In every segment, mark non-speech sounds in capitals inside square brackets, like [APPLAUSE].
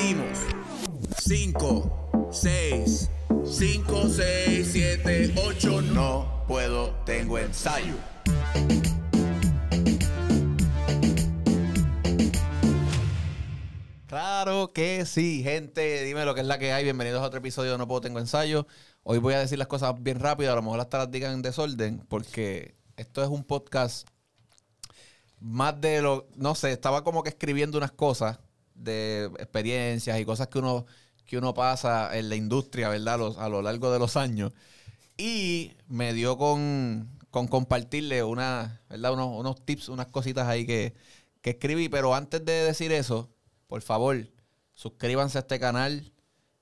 Decimos 5, 6, 5, 6, 7, 8. No puedo, tengo ensayo. Claro que sí, gente. Dime lo que es la que hay. Bienvenidos a otro episodio de No Puedo Tengo Ensayo. Hoy voy a decir las cosas bien rápido. A lo mejor hasta las digan en desorden, porque esto es un podcast más de lo. No sé, estaba como que escribiendo unas cosas de experiencias y cosas que uno, que uno pasa en la industria, ¿verdad? A lo largo de los años. Y me dio con, con compartirle una, ¿verdad? Unos, unos tips, unas cositas ahí que, que escribí. Pero antes de decir eso, por favor, suscríbanse a este canal.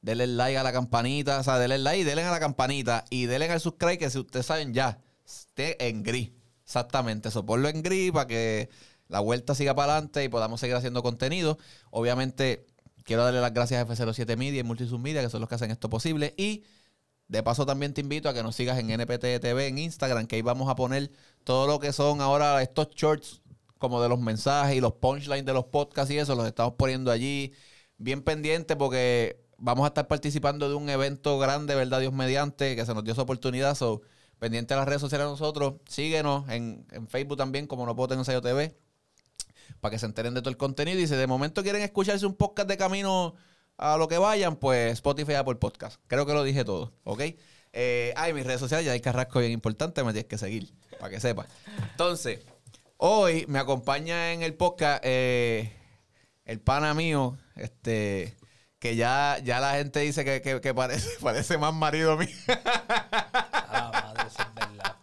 Denle like a la campanita. O sea, denle like, denle a la campanita. Y denle al subscribe que si ustedes saben ya, esté en gris. Exactamente. Eso, ponlo en gris para que la vuelta siga para adelante y podamos seguir haciendo contenido. Obviamente, quiero darle las gracias a F07 Media y Multisub Media, que son los que hacen esto posible. Y de paso también te invito a que nos sigas en NPT TV en Instagram, que ahí vamos a poner todo lo que son ahora estos shorts como de los mensajes y los punchlines de los podcasts y eso, los estamos poniendo allí bien pendiente porque vamos a estar participando de un evento grande, ¿verdad? Dios mediante, que se nos dio esa oportunidad. So, pendiente de las redes sociales de nosotros, síguenos en, en Facebook también, como no puedo tener ensayo TV, para que se enteren de todo el contenido. Y si de momento quieren escucharse un podcast de camino a lo que vayan, pues Spotify Apple Podcast. Creo que lo dije todo, ¿ok? Eh, ay, mis redes sociales, ya hay carrasco bien importante, me tienes que seguir, para que sepas. Entonces, hoy me acompaña en el podcast eh, el pana mío, este, que ya, ya la gente dice que, que- que parece, [LAUGHS] parece más marido mío. A la madre, eso es verdad.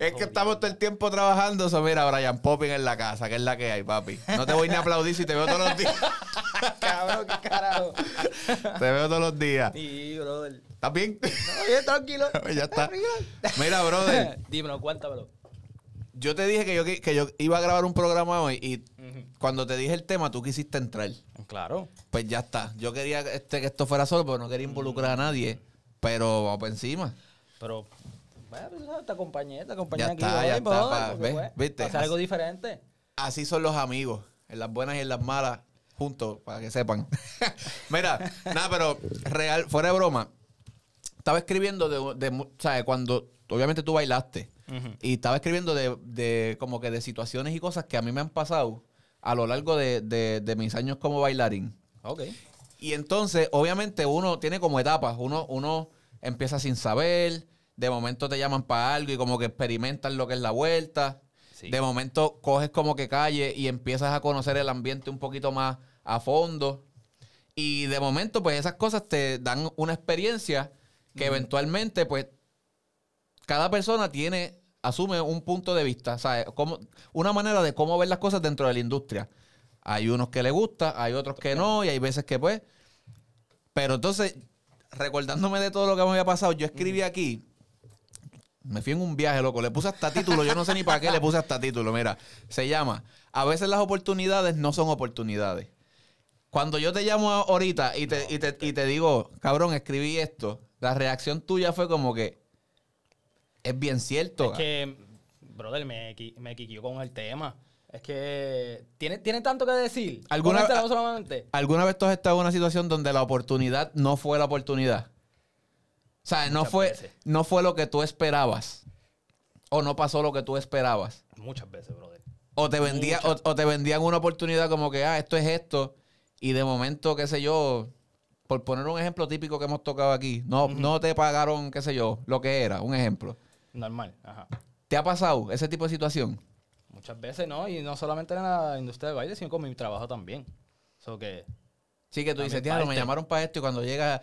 Es que estamos todo el tiempo trabajando. Eso, mira, Brian Popping en la casa, que es la que hay, papi. No te voy ni a aplaudir si te veo todos los días. [LAUGHS] Cabrón, qué carajo. Te veo todos los días. Sí, brother. ¿Estás bien? No, bien, tranquilo. [LAUGHS] ya está. Mira, brother, [LAUGHS] Dímelo, cuéntamelo. yo te dije que yo, que yo iba a grabar un programa hoy y cuando te dije el tema, tú quisiste entrar. Claro. Pues ya está. Yo quería este, que esto fuera solo, pero no quería involucrar a nadie. Pero vamos por encima. Pero, bueno, te acompañé, te acompañé Ya aquí está, hoy, ya está, ¿ves? pues, ¿Viste? Hacer algo diferente. Así son los amigos, en las buenas y en las malas, juntos, para que sepan. [LAUGHS] Mira, nada, pero real, fuera de broma, estaba escribiendo de, de ¿sabes? Cuando, obviamente tú bailaste, y estaba escribiendo de, de como que de situaciones y cosas que a mí me han pasado a lo largo de, de- de mis años como bailarín. Ok. Y entonces, obviamente, uno tiene como etapas. Uno, uno empieza sin saber, de momento te llaman para algo y como que experimentan lo que es la vuelta. Sí. De momento coges como que calle y empiezas a conocer el ambiente un poquito más a fondo. Y de momento, pues esas cosas te dan una experiencia que eventualmente, pues, cada persona tiene, asume un punto de vista, ¿sabes? Como, una manera de cómo ver las cosas dentro de la industria. Hay unos que les gusta, hay otros que no, y hay veces que pues. Pero entonces, recordándome de todo lo que me había pasado, yo escribí aquí. Me fui en un viaje, loco. Le puse hasta título. Yo no sé ni para qué le puse hasta título. Mira, se llama A veces las oportunidades no son oportunidades. Cuando yo te llamo ahorita y te, y te, y te digo, cabrón, escribí esto, la reacción tuya fue como que es bien cierto. Es que, brother, me, me con el tema. Es que tiene, tiene tanto que decir. ¿Alguna-. ¿Alguna vez tú has estado en una situación donde la oportunidad no fue la oportunidad? O sea, no fue, veces. no fue lo que tú esperabas. O no pasó lo que tú esperabas. Muchas veces, brother. O te, vendía, o, o te vendían una oportunidad como que, ah, esto es esto. Y de momento, qué sé yo, por poner un ejemplo típico que hemos tocado aquí, no, no te pagaron, qué sé yo, lo que era, un ejemplo. Normal, ajá. ¿Te ha pasado ese tipo de situación? Muchas veces, ¿no? Y no solamente en la industria del baile, sino con mi trabajo también. So que... Sí, que tú dices, diablo, me llamaron para esto y cuando llega,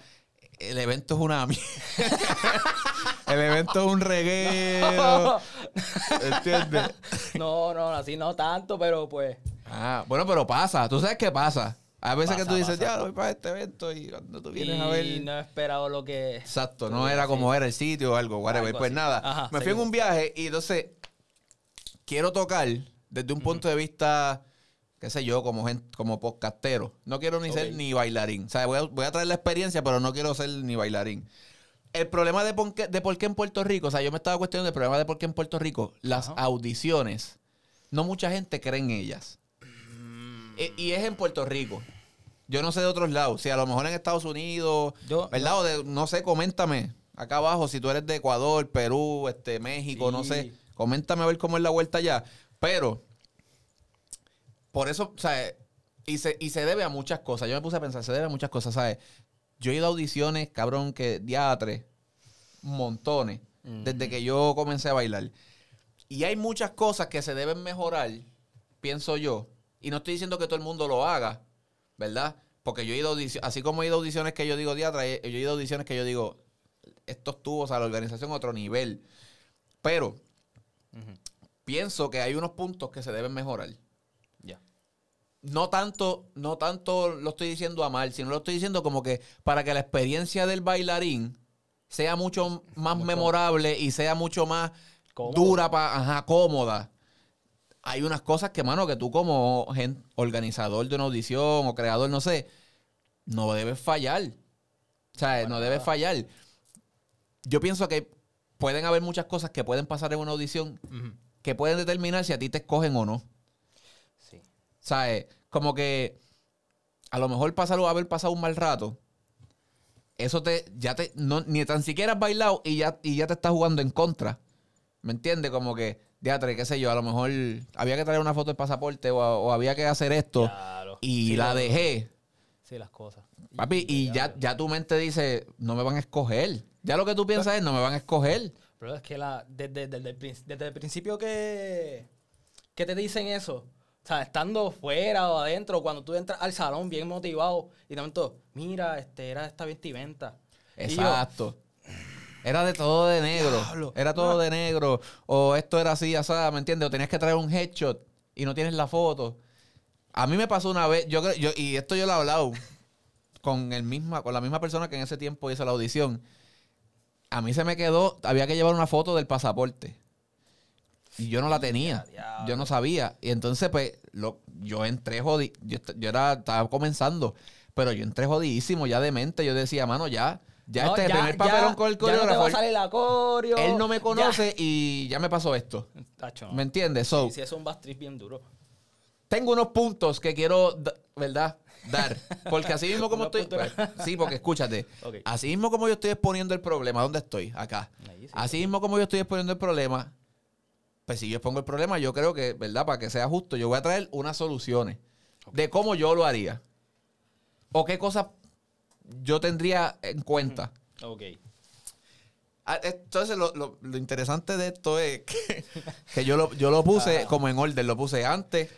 el evento es una [LAUGHS] el evento es un reguero. [LAUGHS] ¿Entiendes? No, no, así no tanto, pero pues... Ah, bueno, pero pasa. Tú sabes qué pasa. A veces que tú dices, pasa. ya, voy para este evento y cuando tú vienes y a ver... no he esperado lo que... Exacto, no era como era el sitio o algo, whatever. Algo pues así. nada, Ajá, me fui en un viaje y entonces quiero tocar desde un punto de vista, qué sé yo, como gente, como podcastero. No quiero ni ser ni bailarín. O sea, voy a, voy a traer la experiencia, pero no quiero ser ni bailarín. El problema de por, qué, de por qué en Puerto Rico, o sea, yo me estaba cuestionando el problema de por qué en Puerto Rico las audiciones, no mucha gente cree en ellas. Mm. E- y es en Puerto Rico. Yo no sé de otros lados. Si a lo mejor en Estados Unidos, Yo- ¿verdad? O de- no sé, coméntame acá abajo si tú eres de Ecuador, Perú, este, México, no sé. Coméntame a ver cómo es la vuelta allá. Pero, por eso, sea, y se, y se debe a muchas cosas. Yo me puse a pensar, se debe a muchas cosas, ¿sabes? Yo he ido a audiciones, cabrón, que diatre, montones, desde que yo comencé a bailar. Y hay muchas cosas que se deben mejorar, pienso yo. Y no estoy diciendo que todo el mundo lo haga, ¿verdad? Porque yo he ido a audiciones, así como he ido a audiciones que yo digo diatra, he- yo he ido a audiciones que yo digo, esto estuvo, o sea, la organización a otro nivel. Pero pienso que hay unos puntos que se deben mejorar. Ya. No tanto, no tanto lo estoy diciendo a mal, sino lo estoy diciendo como que para que la experiencia del bailarín sea mucho más memorable y sea mucho más Cómodo. dura, pa, ajá, cómoda. Hay unas cosas que, mano, que tú como organizador de una audición o creador, no sé, no debes fallar. O sea, no debes nada. fallar. Yo pienso que pueden haber muchas cosas que pueden pasar en una audición que pueden determinar si a ti te escogen o no. ¿Sabes? Como que a lo mejor pasar o haber pasado un mal rato, eso te, ya te, no, ni tan siquiera has bailado y ya, y ya te está jugando en contra. ¿Me entiendes? Como que, teatro, qué sé yo, a lo mejor había que traer una foto del pasaporte o, o había que hacer esto Claro. y Sí, la dejé. Sí, las cosas. Papi, y ya, ya tu mente dice, no me van a escoger. Ya lo que tú piensas es, no me van a escoger. Pero es que la, desde, desde el, prin- desde el principio que, que te dicen eso, o sea, estando fuera o adentro, cuando tú entras al salón bien motivado y de momento, mira, este era esta vestimenta. Yo, Exacto. Era de todo de negro. Diablo. Era todo de negro. O esto era así, así, ¿me entiendes? O tenías que traer un headshot y no tienes la foto. A mí me pasó una vez, yo yo, y esto yo lo he hablado con el misma, con la misma persona que en ese tiempo hizo la audición. A mí se me quedó, había que llevar una foto del pasaporte. Y yo no la tenía. Yo no sabía. Y entonces, pues, lo, yo entré jodido. Yo, yo era, estaba comenzando. Pero yo entré jodidísimo ya de mente. Yo decía, mano, ya, ya no, este es el primer papelón con el ya no te va coreógrafo. a salir la coreo. él no me ya. conoce y ya me pasó esto. Tacho, no. ¿Me entiendes? So, Sí, sí, es un bastriz bien duro. tengo unos puntos que quiero, da- ¿verdad? Dar. Porque así mismo [LAUGHS] como estoy. pues, sí, porque escúchate. [LAUGHS] Así mismo como yo estoy exponiendo el problema, ¿dónde estoy? Acá. Ahí sí. Así mismo como yo estoy exponiendo el problema, pues si yo expongo el problema, yo creo que, ¿verdad? Para que sea justo, yo voy a traer unas soluciones de cómo yo lo haría. O qué cosas yo tendría en cuenta. Ok. Ah, Entonces, lo, lo- lo interesante de esto es que, [LAUGHS] que yo, lo, yo lo puse como en orden. Lo puse antes,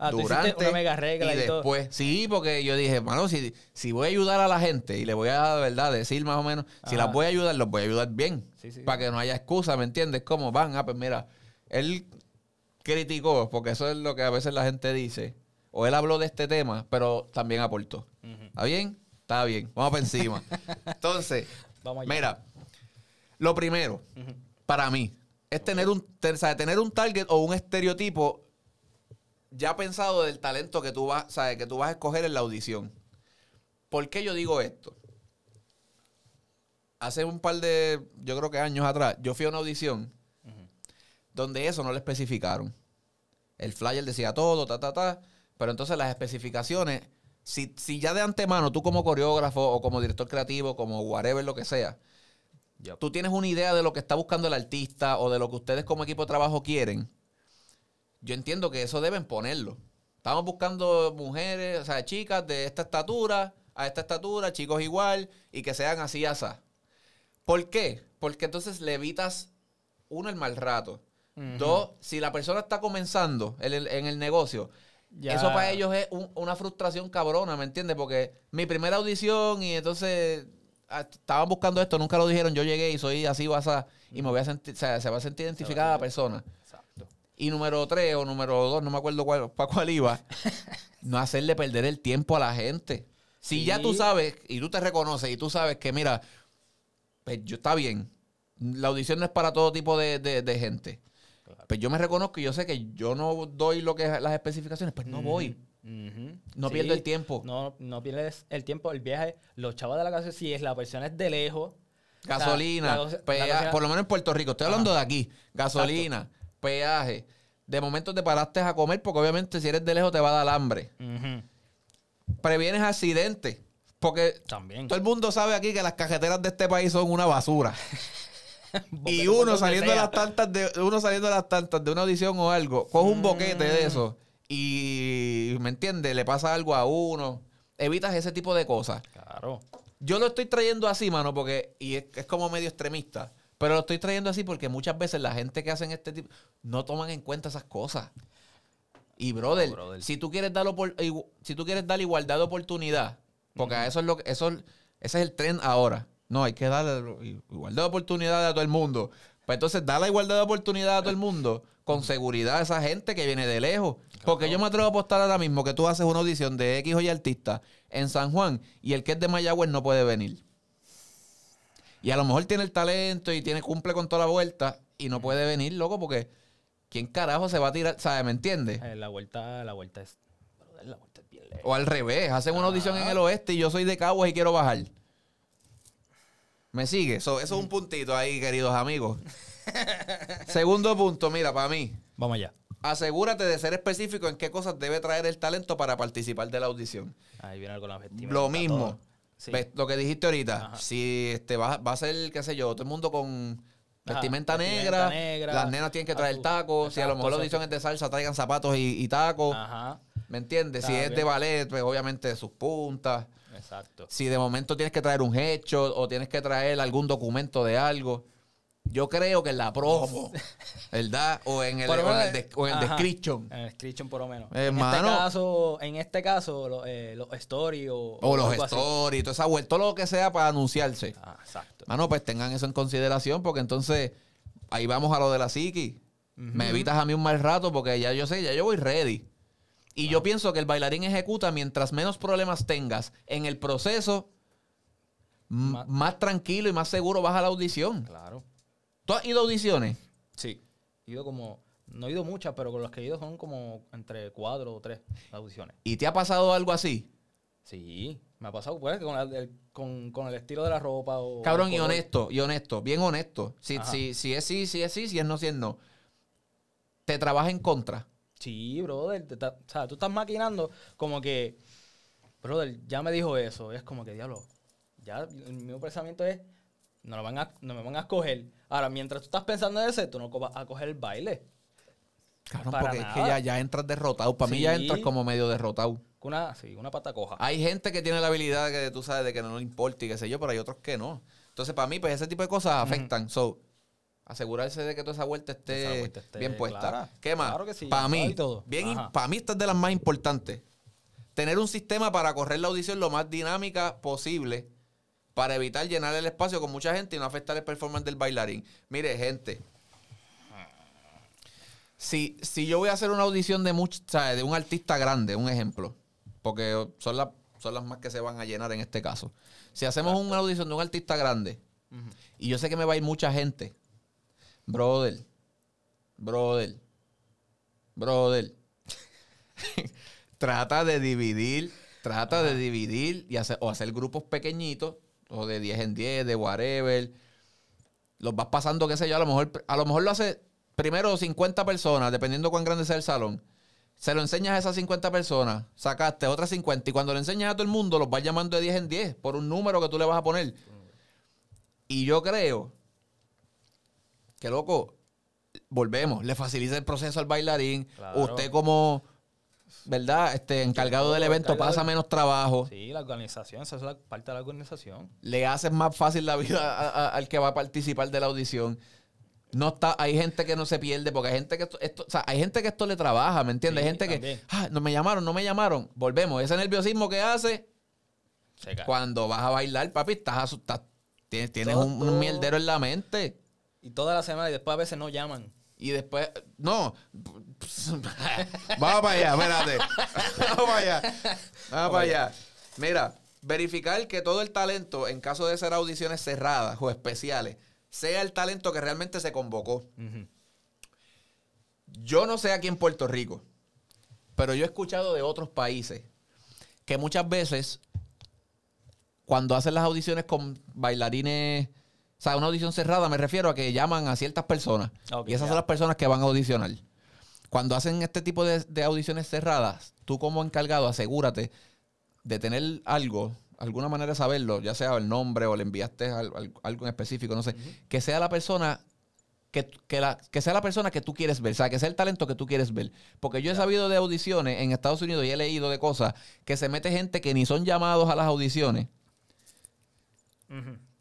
Ah, tú durante una mega regla y todo. después. Sí, porque yo dije, mano, si, si voy a ayudar a la gente y le voy a, ¿verdad? Decir más o menos, si las voy a ayudar, los voy a ayudar bien. Sí, sí. Para que no haya excusa, ¿me entiendes? Como van, ah, pues mira, él criticó, porque eso es lo que a veces la gente dice. O él habló de este tema, pero también aportó. ¿Está bien? Está bien. Vamos para encima. [LAUGHS] Entonces, Vamos allá. mira, lo primero, para mí, es tener un, te- o sea, tener un target o un estereotipo ya pensado del talento que tú vas, sabes, que tú vas a escoger en la audición. ¿Por qué yo digo esto? Hace un par de, yo creo que años atrás, yo fui a una audición donde eso no le especificaron. El flyer decía todo, ta, ta, ta, pero entonces las especificaciones, si, si ya de antemano tú como coreógrafo o como director creativo, como whatever lo que sea, tú tienes una idea de lo que está buscando el artista o de lo que ustedes como equipo de trabajo quieren, yo entiendo que eso deben ponerlo. Estamos buscando mujeres, o sea, chicas de esta estatura, a esta estatura, chicos igual, y que sean así, asá. ¿Por qué? Porque entonces le evitas, uno, el mal rato. Dos, si la persona está comenzando en el, en el negocio, Ya. eso para ellos es un- una frustración cabrona, ¿me entiendes? Porque mi primera audición y entonces ah, estaban buscando esto, nunca lo dijeron, yo llegué y soy así o asá, y me voy a sentir, o sea, se va a sentir identificada la persona. Exacto. Y número tres o número dos, no me acuerdo cuál, para cuál iba, [LAUGHS] no hacerle perder el tiempo a la gente. Si Sí. ya tú sabes y tú te reconoces y tú sabes que, mira, pues yo está bien, la audición no es para todo tipo de, de- de gente. Claro. Pues yo me reconozco y yo sé que yo no doy lo que es las especificaciones, pues no voy. No Sí. pierdo el tiempo. No, no pierdes el tiempo, el viaje. Los chavos de la casa, si es la persona es de lejos. Gasolina, la cosa- pea- la cosa- por lo menos en Puerto Rico, estoy hablando de aquí. Gasolina, peaje. De momento te paraste a comer porque obviamente si eres de lejos te va a dar hambre. Previenes accidentes. Porque También. todo el mundo sabe aquí que las cajeteras de este país son una basura. [LAUGHS] [LAUGHS] y uno saliendo de las tantas de uno saliendo de las tantas de una audición o algo, coge un boquete de eso y me entiende, le pasa algo a uno. Evitas ese tipo de cosas. Claro. Yo lo estoy trayendo así, mano, porque y es, es como medio extremista, pero lo estoy trayendo así porque muchas veces la gente que hacen este tipo no toman en cuenta esas cosas. Y brother, No, brother. si tú quieres dar si tú quieres dar igualdad de oportunidad, porque eso es lo que eso ese es el tren ahora. No, hay que darle igualdad de oportunidad a todo el mundo. Pues entonces da la igualdad de oportunidad a todo el mundo con seguridad a esa gente que viene de lejos. Porque yo me atrevo a apostar ahora mismo que tú haces una audición de X o Y artista en San Juan y el que es de Mayagüez no puede venir. Y a lo mejor tiene el talento y tiene cumple con toda la vuelta y no puede venir, loco, porque ¿quién carajo se va a tirar? ¿Sabes? ¿Me entiendes? Eh, La vuelta, la vuelta es. brother, La vuelta es bien lejos. O al revés, hacen una audición en el oeste y yo soy de Caguas y quiero bajar. ¿Me sigue? So, eso es un puntito ahí, queridos amigos. [LAUGHS] Segundo punto, mira, para mí, Vamos allá. asegúrate de ser específico en qué cosas debe traer el talento para participar de la audición. Ahí viene algo con la vestimenta. Lo mismo. Lo que dijiste ahorita. Ajá. Si este va, va a ser, qué sé yo, todo el mundo con vestimenta, negra, negra, las nenas tienen que traer azul. tacos. Si a lo mejor la audición es de salsa, traigan zapatos y, y tacos. Ajá. ¿Me entiendes? Si es de ballet, pues obviamente sus puntas. Exacto. Si de momento tienes que traer un hecho o tienes que traer algún documento de algo. Yo creo que en la promo, [LAUGHS] ¿verdad? O en el, o en el, menos, de- o en el description. En el description, por lo menos. Hermano. En este caso, en este caso eh, los stories o, O los stories, toda esa vuelta, todo lo que sea para anunciarse. Ah, exacto. Mano, pues tengan eso en consideración porque entonces ahí vamos a lo de la psiqui. Me evitas a mí un mal rato porque ya yo sé, ya yo voy ready. Y yo pienso que el bailarín ejecuta mientras menos problemas tengas en el proceso, más tranquilo y más seguro vas a la audición. Claro. ¿Tú has ido a audiciones? Sí. He ido como. No he ido muchas, pero con las que he ido son como entre cuatro o tres audiciones. ¿Y te ha pasado algo así? Sí. Me ha pasado pues, con, el, con, con el estilo de la ropa o. Cabrón, y honesto, y honesto, bien honesto. Si, si, si es sí, si es sí, si es no, si es no. Te trabaja en contra. Sí, brother. te ta- o sea, tú estás maquinando como que. Brother, ya me dijo eso. Es como que, diablo. Ya el mismo pensamiento es. No, lo van a, no me van a escoger. Ahora, mientras tú estás pensando en ese, tú no vas a coger el baile. Para porque es que ya, ya entras derrotado. Para mí ya entras como medio derrotado. Una, sí, una pata coja. Hay gente que tiene la habilidad que tú sabes de que no le importa y qué sé yo, pero hay otros que no. Entonces, para mí, pues ese tipo de cosas afectan. So, asegurarse de que toda esa vuelta esté, Esa vuelta esté bien puesta. clara. ¿Qué más? Claro que sí, Para mí, para mí esta es de las más importantes. Tener un sistema para correr la audición lo más dinámica posible para evitar llenar el espacio con mucha gente y no afectar el performance del bailarín. Mire, gente, si, si yo voy a hacer una audición de, much- ¿sabes? de un artista grande, un ejemplo, porque son, las son las más que se van a llenar en este caso. Si hacemos una audición de un artista grande y yo sé que me va a ir mucha gente, brother, brother, brother, trata de dividir, trata de dividir y hacer, o hacer grupos pequeñitos, o de 10 en 10, de whatever. Los vas pasando, qué sé yo, a lo mejor, a lo mejor lo hace primero 50 personas, dependiendo cuán grande sea el salón. Se lo enseñas a esas 50 personas, sacaste otras 50 y cuando lo enseñas a todo el mundo, los vas llamando de 10 en 10 por un número que tú le vas a poner. Y yo creo que, loco, volvemos, le facilita el proceso al bailarín. Claro. Usted como, ¿verdad? Este, encargado del evento encargado pasa del- menos trabajo. Sí, la organización, esa es la parte de la organización. Le haces más fácil la vida a- a- al que va a participar de la audición. No está, hay gente que no se pierde, porque hay gente que esto, esto- o sea, hay gente que esto le trabaja, ¿me entiendes? Sí, hay gente también. que, ah, no me llamaron, no me llamaron. Volvemos, ese nerviosismo que hace cuando vas a bailar, papi, estás asustado. Tienes, tienes un, un mierdero en la mente. Y toda la semana y después a veces no llaman. Y después, no. [LAUGHS] Vamos para allá, espérate. [LAUGHS] Vamos para allá. Vamos para allá. Mira, verificar que todo el talento, en caso de ser audiciones cerradas o especiales, sea el talento que realmente se convocó. Yo no sé aquí en Puerto Rico, pero yo he escuchado de otros países que muchas veces, cuando hacen las audiciones con bailarines, o sea, una audición cerrada, me refiero a que llaman a ciertas personas. Y esas son las personas que van a audicionar. Cuando hacen este tipo de, de audiciones cerradas, tú como encargado asegúrate de tener algo, alguna manera de saberlo, ya sea el nombre o le enviaste al- al- algo en específico, no sé, que sea la persona que, que la, que sea la persona que tú quieres ver, o sea, que sea el talento que tú quieres ver. Porque yo he sabido de audiciones en Estados Unidos y he leído de cosas que se mete gente que ni son llamados a las audiciones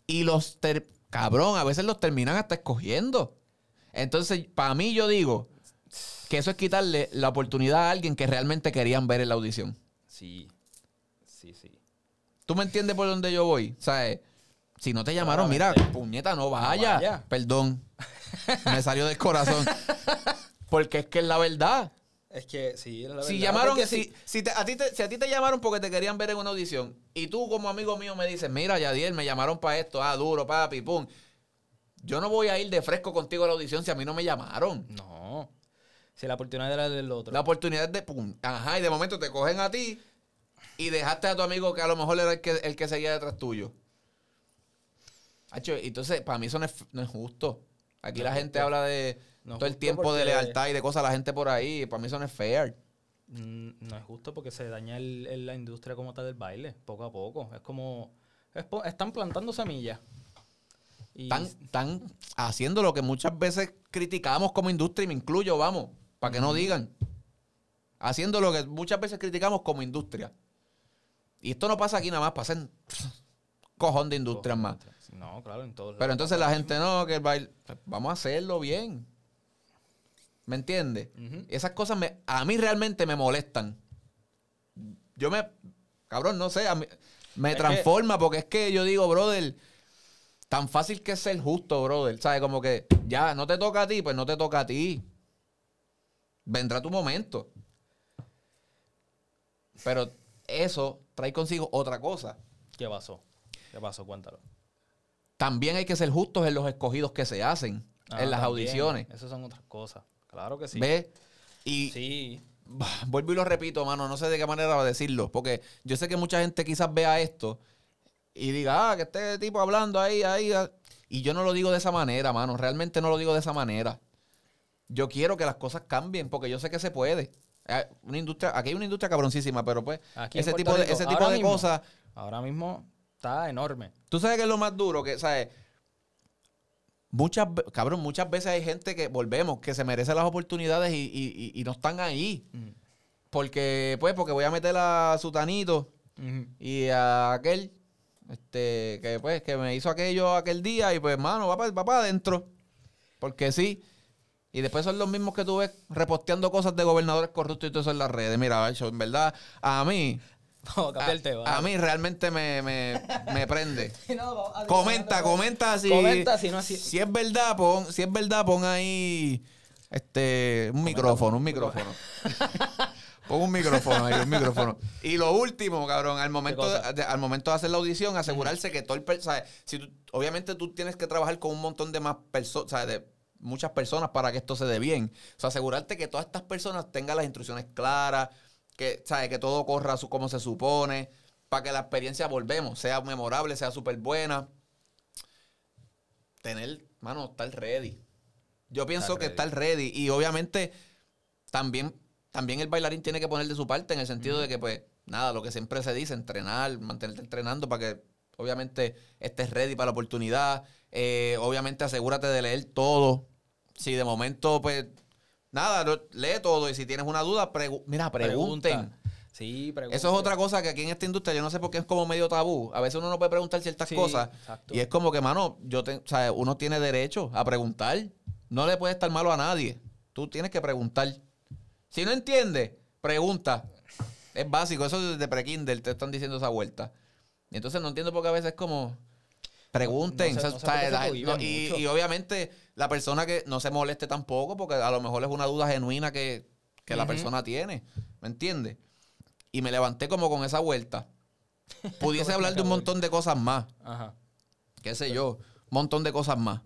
y los, ter- cabrón, a veces los terminan hasta escogiendo. Entonces, para mí yo digo que eso es quitarle la oportunidad a alguien que realmente querían ver en la audición. Sí. Sí, sí. ¿Tú me entiendes por dónde yo voy? Sea, eh, si no te llamaron, mira, puñeta, no vaya. vaya. Perdón. [LAUGHS] Me salió del corazón. Porque es que es la verdad. Es que sí, es la Si verdad, llamaron, si, sí- si, te- a ti te, si a ti te llamaron porque te querían ver en una audición y tú como amigo mío me dices, mira, Yadiel, me llamaron para esto, ah, duro, papi, pum. Yo no voy a ir de fresco contigo a la audición si a mí no me llamaron. No. Si la oportunidad era del otro. La oportunidad de, pum, ajá, y de momento te cogen a ti y dejaste a tu amigo que a lo mejor era el que, el que seguía detrás tuyo. Hacho, entonces, para mí eso no es, no es justo. Aquí No la gente justo. habla de No todo el tiempo de lealtad y de cosas a la gente por ahí. Para mí eso no es fair. Mm, No es justo porque se daña el- el- la industria como tal del baile, poco a poco. Es como. es están plantando semillas. Y Están, están haciendo lo que muchas veces criticamos como industria y me incluyo, vamos, para que no digan. Haciendo lo que muchas veces criticamos como industria. Y esto no pasa aquí nada más, pasa en [LAUGHS] cojón de industrias más. No, claro, en todos Pero entonces la gente no, que el baile, pues, vamos a hacerlo bien. ¿Me entiendes? Esas cosas me, a mí realmente me molestan. Yo me, cabrón, no sé, a mí- me Es que- transforma porque es que yo digo, brother, tan fácil que es ser justo, brother. ¿Sabes? Como que ya no te toca a ti, pues no te toca a ti. Vendrá tu momento. Pero eso trae consigo otra cosa. ¿Qué pasó? ¿Qué pasó? Cuéntalo. También hay que ser justos en los escogidos que se hacen Ah, en las también. audiciones. Esas son otras cosas. Claro que sí. ¿Ves? Y Sí. [LAUGHS] vuelvo y lo repito, mano, no sé de qué manera decirlo, porque yo sé que mucha gente quizás vea esto y diga, ah, que este tipo hablando ahí, ahí, ah", y yo no lo digo de esa manera, mano, realmente no lo digo de esa manera. Yo quiero que las cosas cambien, porque yo sé que se puede. Una industria, aquí hay una industria cabroncísima, pero pues Aquí ese tipo de, ese tipo cosas, Ahora mismo está enorme. tú sabes que es lo más duro, que, ¿sabes? Muchas, cabrón, muchas veces hay gente que, volvemos, que se merece las oportunidades y, y- y- y no están ahí. Porque, pues, porque voy a meter a Sutanito y a aquel, este, que pues, que me hizo aquello aquel día y pues, mano, va para adentro. Porque sí. Y después son los mismos que tú ves reposteando cosas de gobernadores corruptos y todo eso en las redes. Mira, eso, en verdad, a mí, [LAUGHS] El a, tema. a mí realmente me, me, me prende. [LAUGHS] No, vamos a- Comenta, comenta si, Comenta si no así- si es verdad, pon, si es verdad, pon ahí este un micrófono, un micrófono. [LAUGHS] pon un micrófono ahí, un micrófono. Y lo último, cabrón, al momento de, al momento de hacer la audición, asegurarse que todo el. Si tú- obviamente tú tienes que trabajar con un montón de más personas. De muchas personas para que esto se dé bien. O sea, asegurarte que todas estas personas tengan las instrucciones claras, que, ¿sabes? que todo corra su- como se supone, para que la experiencia, volvemos, sea memorable, sea súper buena. Tener, mano, estar ready. Yo pienso Estar que estar ready. Y obviamente también, también el bailarín tiene que poner de su parte en el sentido de que, pues, nada, lo que siempre se dice, entrenar, mantenerte entrenando para que obviamente estés ready para la oportunidad. Eh, obviamente asegúrate de leer todo. Si de momento, pues, nada, lee todo. Y si tienes una duda, pregu- mira, pregunten. Pregunta. Sí, pregunta. Eso es otra cosa que aquí en esta industria yo no sé por qué es como medio tabú. A veces uno no puede preguntar ciertas Sí, cosas. exacto. Y es como que, mano, yo te, o sea, uno tiene derecho a preguntar. No le puede estar malo a nadie. Tú tienes que preguntar. Si no entiendes, pregunta. Es básico. Eso desde pre-Kindle te están diciendo esa vuelta. Y entonces no entiendo por qué a veces es como... Pregunten. No no o sea, no, y, obviamente la persona que no se moleste tampoco, porque a lo mejor es una duda genuina que, que la persona tiene. ¿Me entiendes? Y me levanté como con esa vuelta. [LAUGHS] Pudiese hablar de un montón de cosas más Ajá. qué sé yo, un montón de cosas más.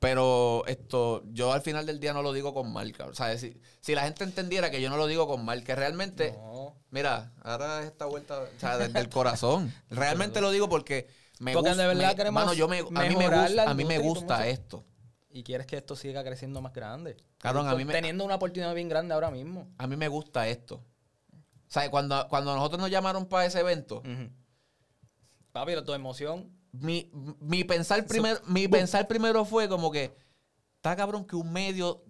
Pero esto, yo al final del día no lo digo con mal, cabrón. O sea, si, si la gente entendiera que yo no lo digo con mal, que realmente, No. mira, ahora es esta vuelta, o sea, desde el corazón. [LAUGHS] Realmente lo digo porque me Porque gusta. de verdad me- queremos mano, yo me, a mí me gusta, a mí me esto. Y quieres que esto siga creciendo más grande. Cabrón, a mí me- Teniendo una oportunidad bien grande ahora mismo. A mí me gusta esto. sea, cuando, cuando nosotros nos llamaron para ese evento. Papi, pero tu emoción. mi, mi pensar primero, mi pensar primero fue como que está cabrón que un medio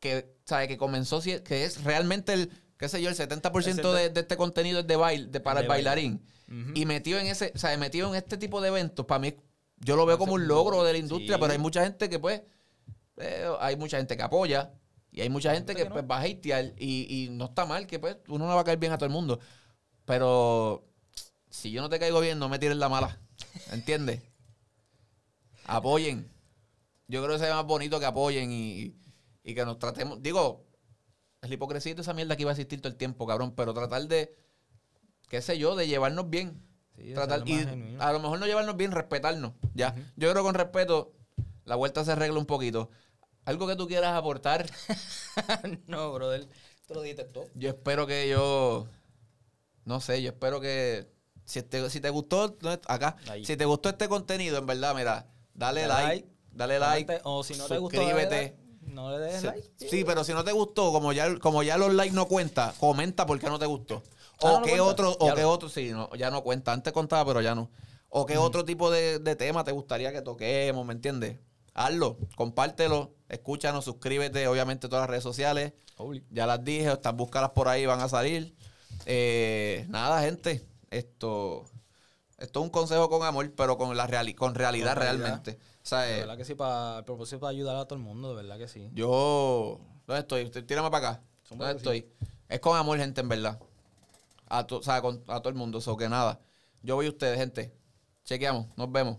que, sabe, que comenzó que es realmente el, qué sé yo, el 70% de, de este contenido es de baile, de, para De el bailarín. Y metido en ese, o sea, metido en este tipo de eventos, para mí, yo lo veo como un logro de la industria, Sí. pero hay mucha gente que pues, eh, hay mucha gente que apoya y hay mucha gente que, que no. pues va a hatear y, y no está mal, que pues uno no va a caer bien a todo el mundo. Pero si yo no te caigo bien, no me tires la mala. ¿Entiendes? apoyen. Yo creo que sería más bonito que apoyen y, y que nos tratemos. Digo, es la hipocresía de esa mierda que iba a existir todo el tiempo, cabrón, pero tratar de, qué sé yo, de llevarnos bien. Sí, tratar, y genuino. a lo mejor no llevarnos bien, respetarnos. Ya. Yo creo que con respeto, la vuelta se arregla un poquito. Algo que tú quieras aportar, [LAUGHS] no, brother. Tú lo dijiste todo. yo espero que yo. No sé, yo espero que. Si te, si te gustó, acá, Ahí. si te gustó este contenido, en verdad, mira, dale, Dale like, like, dale like, O si no te gustó, suscríbete. dale- no le des Sí, like. sí, pero si no te gustó, como ya, como ya los likes no cuentan, comenta por qué no te gustó. Ah, O ¿no qué cuenta? otro, o Ya qué lo- otro, sí, no, ya no cuenta. Antes contaba, pero ya no. O qué otro tipo de, de tema te gustaría que toquemos, ¿me entiendes? Hazlo, compártelo, escúchanos, suscríbete, obviamente, todas las redes sociales. Ya las dije, están búscalas por ahí, van a salir. Eh, nada, gente, esto, esto es un consejo con amor, pero con la reali- con realidad, Con realidad. realmente. Sea, De eh, verdad que sí, para el propósito para ayudar a todo el mundo, de verdad que sí. yo. ¿Dónde estoy? Usted- Tírame para acá. ¿Dónde estoy? Es con amor, gente, en verdad. A, to- o sea, con- a todo el mundo. So que nada. Yo voy a ustedes, gente. Chequeamos. Nos vemos.